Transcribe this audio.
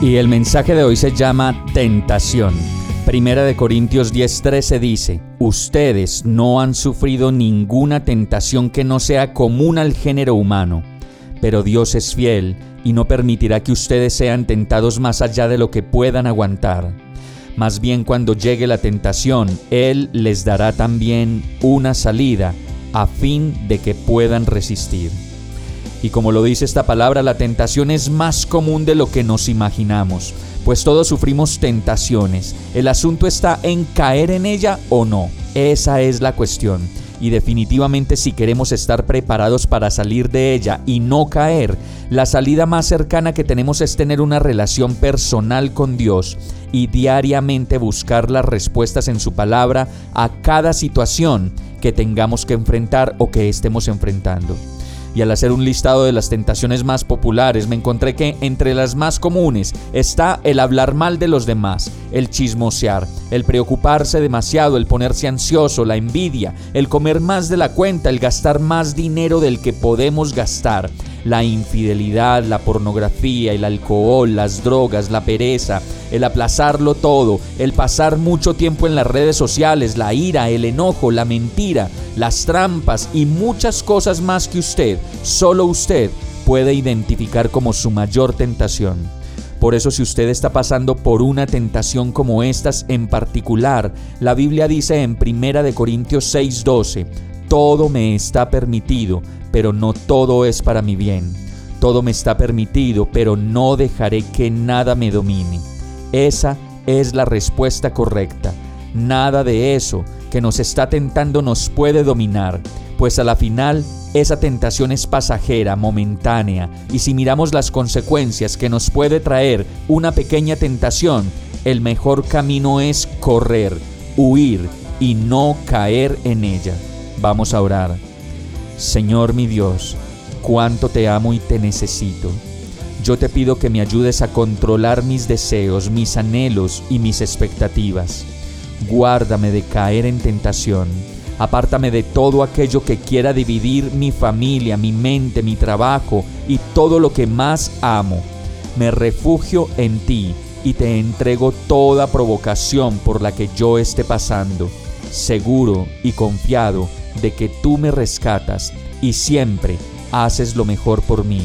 Y el mensaje de hoy se llama tentación. Primera de Corintios 10:13 dice, Ustedes no han sufrido ninguna tentación que no sea común al género humano, pero Dios es fiel y no permitirá que ustedes sean tentados más allá de lo que puedan aguantar. Más bien cuando llegue la tentación, Él les dará también una salida a fin de que puedan resistir. Y como lo dice esta palabra, la tentación es más común de lo que nos imaginamos pues todos sufrimos tentaciones. El asunto está en caer en ella o no. Esa es la cuestión. Y definitivamente si queremos estar preparados para salir de ella y no caer, la salida más cercana que tenemos es tener una relación personal con Dios y diariamente buscar las respuestas en su palabra a cada situación que tengamos que enfrentar o que estemos enfrentando y al hacer un listado de las tentaciones más populares me encontré que entre las más comunes está el hablar mal de los demás, el chismosear, el preocuparse demasiado, el ponerse ansioso, la envidia, el comer más de la cuenta, el gastar más dinero del que podemos gastar, la infidelidad, la pornografía, el alcohol, las drogas, la pereza, el aplazarlo todo, el pasar mucho tiempo en las redes sociales, la ira, el enojo, la mentira, las trampas y muchas cosas más que usted, solo usted, puede identificar como su mayor tentación. Por eso si usted está pasando por una tentación como estas en particular, la Biblia dice en 1 Corintios 6:12, todo me está permitido, pero no todo es para mi bien. Todo me está permitido, pero no dejaré que nada me domine. Esa es la respuesta correcta. Nada de eso que nos está tentando nos puede dominar, pues a la final esa tentación es pasajera, momentánea, y si miramos las consecuencias que nos puede traer una pequeña tentación, el mejor camino es correr, huir y no caer en ella. Vamos a orar. Señor mi Dios, cuánto te amo y te necesito. Yo te pido que me ayudes a controlar mis deseos, mis anhelos y mis expectativas. Guárdame de caer en tentación. Apártame de todo aquello que quiera dividir mi familia, mi mente, mi trabajo y todo lo que más amo. Me refugio en ti y te entrego toda provocación por la que yo esté pasando, seguro y confiado de que tú me rescatas y siempre haces lo mejor por mí.